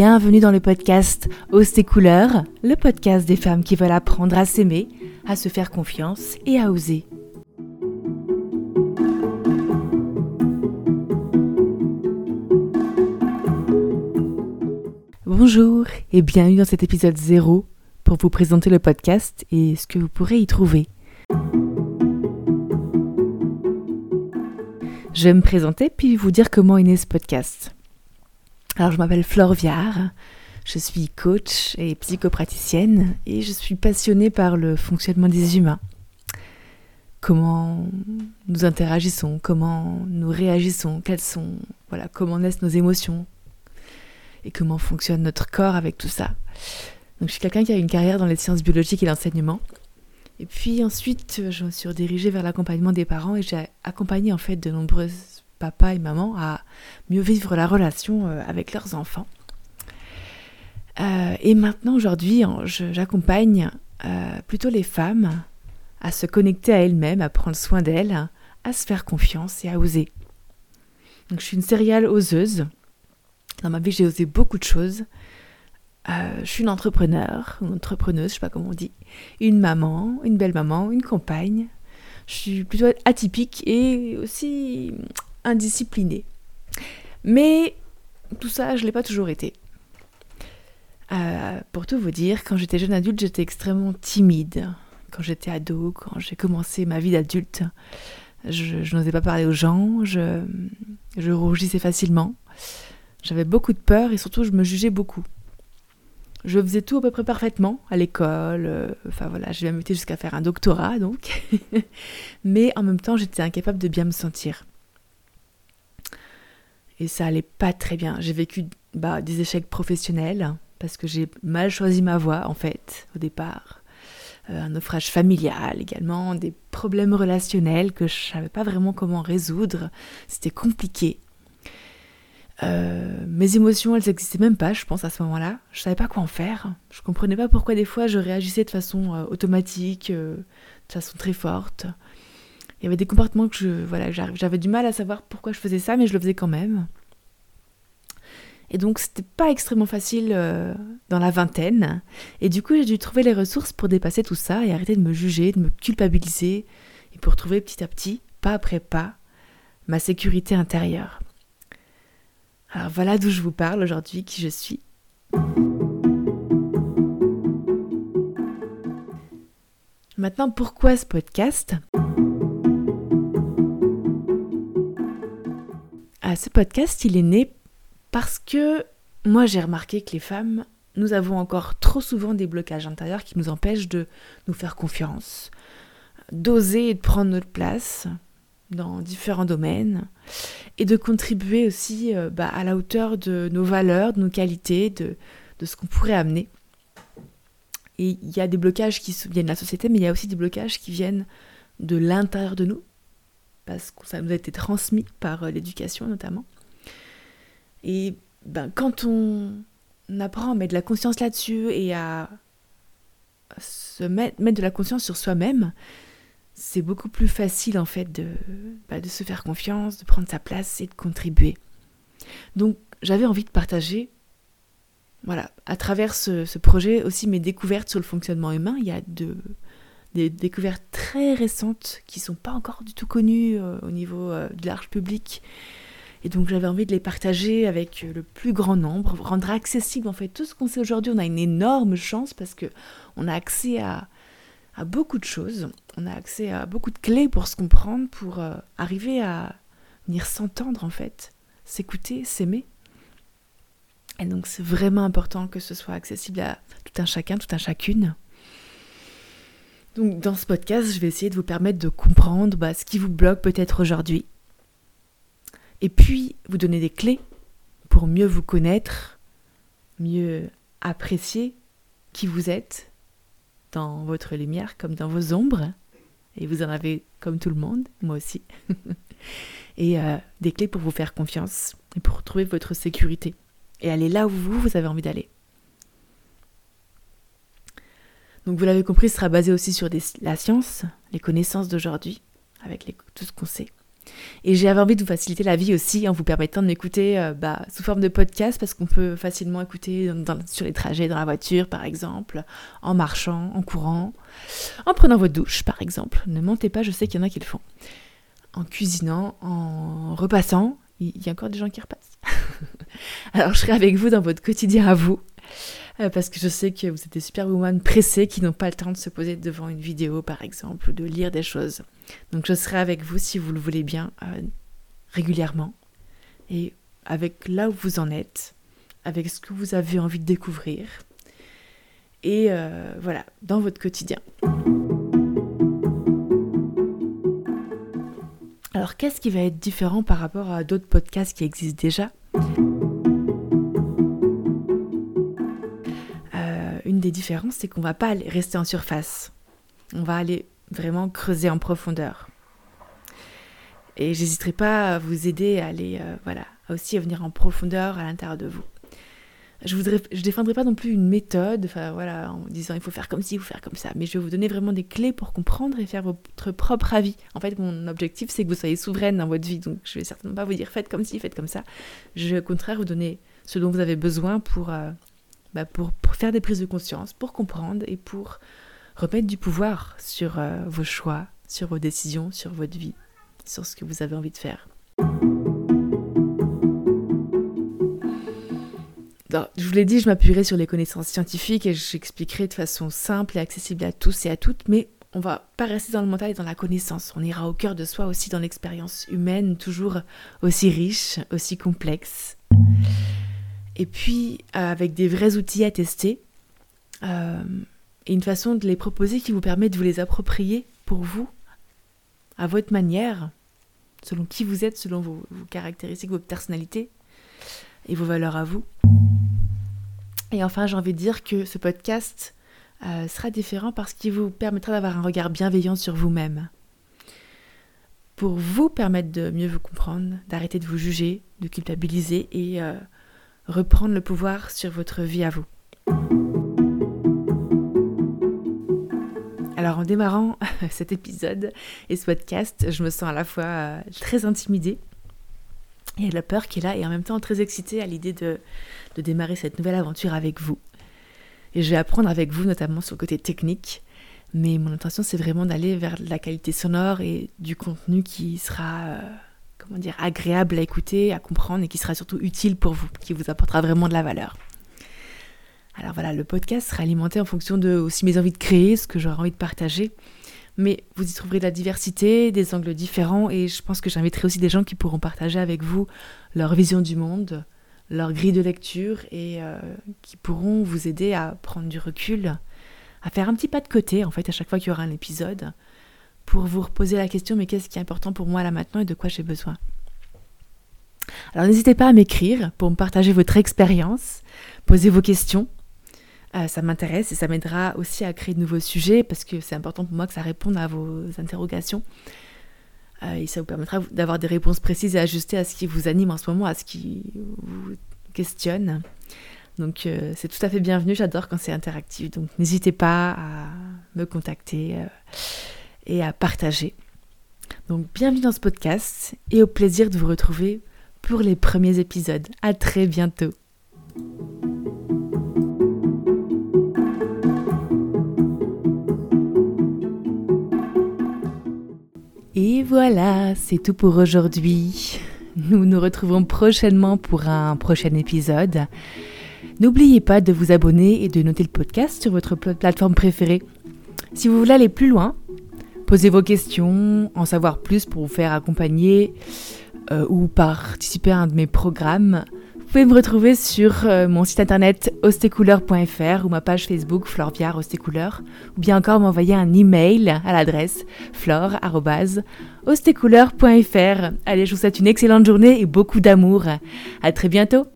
bienvenue dans le podcast Ose tes couleurs, le podcast des femmes qui veulent apprendre à s'aimer, à se faire confiance et à oser. Bonjour et bienvenue dans cet épisode 0 pour vous présenter le podcast et ce que vous pourrez y trouver. Je vais me présenter puis vous dire comment est né ce podcast. Alors je m'appelle Flore Viard, je suis coach et psychopraticienne et je suis passionnée par le fonctionnement des humains. Comment nous interagissons, comment nous réagissons, quelles sont, voilà, comment naissent nos émotions, et comment fonctionne notre corps avec tout ça. Donc je suis quelqu'un qui a une carrière dans les sciences biologiques et l'enseignement. Et puis ensuite, je me suis redirigée vers l'accompagnement des parents et j'ai accompagné en fait de nombreuses papas et mamans à mieux vivre la relation euh, avec leurs enfants. Euh, et maintenant, aujourd'hui, j'accompagne euh, plutôt les femmes à se connecter à elles-mêmes, à prendre soin d'elles, à se faire confiance et à oser. Donc je suis une céréale oseuse. Dans ma vie, j'ai osé beaucoup de choses. Je suis une entrepreneur, une entrepreneuse, je sais pas comment on dit, une maman, une belle maman, une compagne. Je suis plutôt atypique et aussi indisciplinée. Mais tout ça, je l'ai pas toujours été. Euh, pour tout vous dire, quand j'étais jeune adulte, j'étais extrêmement timide. Quand j'étais ado, quand j'ai commencé ma vie d'adulte, je, n'osais pas parler aux gens, je, je rougissais facilement. J'avais beaucoup de peur et surtout je me jugeais beaucoup. Je faisais tout à peu près parfaitement à l'école, euh, enfin voilà, j'ai même été jusqu'à faire un doctorat donc. Mais en même temps, j'étais incapable de bien me sentir. Et ça allait pas très bien. J'ai vécu bah, des échecs professionnels parce que j'ai mal choisi ma voie en fait au départ. Euh, un naufrage familial également, des problèmes relationnels que je savais pas vraiment comment résoudre. C'était compliqué. Euh, mes émotions, elles n'existaient même pas, je pense, à ce moment-là. Je savais pas quoi en faire. Je comprenais pas pourquoi des fois je réagissais de façon euh, automatique, de façon très forte. Il y avait des comportements que je, voilà, j'avais du mal à savoir pourquoi je faisais ça, mais je le faisais quand même. Et donc c'était pas extrêmement facile dans la vingtaine. Et du coup j'ai dû trouver les ressources pour dépasser tout ça et arrêter de me juger, de me culpabiliser, et pour trouver petit à petit, pas après pas, ma sécurité intérieure. Alors voilà d'où je vous parle aujourd'hui, qui je suis. Maintenant, pourquoi ce podcast? Ce podcast, il est né parce que moi j'ai remarqué que les femmes, nous avons encore trop souvent des blocages intérieurs qui nous empêchent de nous faire confiance, d'oser et de prendre notre place, dans différents domaines et de contribuer aussi euh, bah, à la hauteur de nos valeurs, de nos qualités, de, de ce qu'on pourrait amener. Et il y a des blocages qui viennent de la société, mais il y a aussi des blocages qui viennent de l'intérieur de nous, parce que ça nous a été transmis par euh, l'éducation notamment. Et ben, quand on apprend à mettre de la conscience là-dessus et à se mettre, mettre de la conscience sur soi-même, c'est beaucoup plus facile en fait de, bah, de se faire confiance, de prendre sa place et de contribuer. Donc j'avais envie de partager, voilà, à travers ce, projet aussi mes découvertes sur le fonctionnement humain. Il y a des découvertes très récentes qui sont pas encore du tout connues euh, au niveau euh, de large public. Et donc j'avais envie de les partager avec le plus grand nombre, rendre accessible en fait tout ce qu'on sait aujourd'hui. On a une énorme chance parce que on a accès à, beaucoup de choses. On a accès à beaucoup de clés pour se comprendre, pour euh, arriver à venir s'entendre en fait, s'écouter, s'aimer. Et donc c'est vraiment important que ce soit accessible à tout un chacun, tout un chacune. Donc dans ce podcast, je vais essayer de vous permettre de comprendre bah, ce qui vous bloque peut-être aujourd'hui. Et puis vous donner des clés pour mieux vous connaître, mieux apprécier qui vous êtes, dans votre lumière comme dans vos ombres. Et vous en avez comme tout le monde, moi aussi. et euh, des clés pour vous faire confiance et pour retrouver votre sécurité. Et aller là où vous, vous avez envie d'aller. Donc vous l'avez compris, ce sera basé aussi sur la science, les connaissances d'aujourd'hui, avec tout ce qu'on sait. Et j'avais envie de vous faciliter la vie aussi en vous permettant de m'écouter euh, bah, sous forme de podcast parce qu'on peut facilement écouter sur les trajets dans la voiture par exemple, en marchant, en courant, en prenant votre douche par exemple. Ne mentez pas, je sais qu'il y en a qui le font. En cuisinant, en repassant, il y a encore des gens qui repassent. Alors je serai avec vous dans votre quotidien à vous. Euh, parce que je sais que vous êtes des superwoman pressées qui n'ont pas le temps de se poser devant une vidéo par exemple ou de lire des choses. Donc je serai avec vous si vous le voulez bien euh, régulièrement et avec là où vous en êtes, avec ce que vous avez envie de découvrir et euh, voilà, dans votre quotidien. Alors qu'est-ce qui va être différent par rapport à d'autres podcasts qui existent déjà? Des différences, c'est qu'on va pas rester en surface. On va aller vraiment creuser en profondeur. Et j'hésiterai pas à vous aider à aller, euh, voilà, aussi à venir en profondeur à l'intérieur de vous. Je voudrais, je défendrai pas non plus une méthode, enfin voilà, en disant il faut faire comme ci, faut faire comme ça, mais je vais vous donner vraiment des clés pour comprendre et faire votre propre avis. En fait, mon objectif c'est que vous soyez souveraine dans votre vie, donc je vais certainement pas vous dire faites comme ci, faites comme ça. Je vais au contraire vous donner ce dont vous avez besoin pour euh, bah, pour, faire des prises de conscience, pour comprendre et pour remettre du pouvoir sur euh, vos choix, sur vos décisions, sur votre vie, sur ce que vous avez envie de faire. je vous l'ai dit, je m'appuierai sur les connaissances scientifiques et j'expliquerai de façon simple et accessible à tous et à toutes, mais on va pas rester dans le mental et dans la connaissance. On ira au cœur de soi aussi dans l'expérience humaine, toujours aussi riche, aussi complexe. Et puis, euh, avec des vrais outils à tester, euh, et une façon de les proposer qui vous permet de vous les approprier pour vous, à votre manière, selon qui vous êtes, selon vos, caractéristiques, votre personnalité et vos valeurs à vous. Et enfin, j'ai envie de dire que ce podcast euh, sera différent parce qu'il vous permettra d'avoir un regard bienveillant sur vous-même. Pour vous permettre de mieux vous comprendre, d'arrêter de vous juger, de culpabiliser et reprendre le pouvoir sur votre vie à vous. Alors en démarrant cet épisode et ce podcast, je me sens à la fois euh, très intimidée et la peur qui est là et en même temps très excitée à l'idée de, de démarrer cette nouvelle aventure avec vous. Et je vais apprendre avec vous notamment sur le côté technique, mais mon intention c'est vraiment d'aller vers la qualité sonore et du contenu qui sera... Euh, comment dire, agréable à écouter, à comprendre et qui sera surtout utile pour vous, qui vous apportera vraiment de la valeur. Alors voilà, le podcast sera alimenté en fonction de aussi mes envies de créer, ce que j'aurai envie de partager. Mais vous y trouverez de la diversité, des angles différents, et je pense que j'inviterai aussi des gens qui pourront partager avec vous leur vision du monde, leur grille de lecture, et euh, qui pourront vous aider à prendre du recul, à faire un petit pas de côté, en fait, à chaque fois qu'il y aura un épisode, pour vous reposer la question mais qu'est-ce qui est important pour moi là maintenant et de quoi j'ai besoin? Alors n'hésitez pas à m'écrire pour me partager votre expérience, poser vos questions. Euh, ça m'intéresse et ça m'aidera aussi à créer de nouveaux sujets parce que c'est important pour moi que ça réponde à vos interrogations. Euh, et ça vous permettra d'avoir des réponses précises et ajustées à ce qui vous anime en ce moment, à ce qui vous questionne. Donc euh, c'est tout à fait bienvenu, j'adore quand c'est interactif. Donc n'hésitez pas à me contacter et à partager. Donc bienvenue dans ce podcast et au plaisir de vous retrouver pour les premiers épisodes. À très bientôt. Et voilà, c'est tout pour aujourd'hui. Nous nous retrouvons prochainement pour un prochain épisode. N'oubliez pas de vous abonner et de noter le podcast sur votre plateforme préférée. Si vous voulez aller plus loin, poser vos questions, en savoir plus pour vous faire accompagner euh, ou participer à un de mes programmes, vous pouvez me retrouver sur euh, mon site internet ostecouleur.fr ou ma page Facebook Florviar Ostecouleur, ou bien encore m'envoyer un email à l'adresse flore.ostecouleur.fr. Allez, je vous souhaite une excellente journée et beaucoup d'amour. À très bientôt!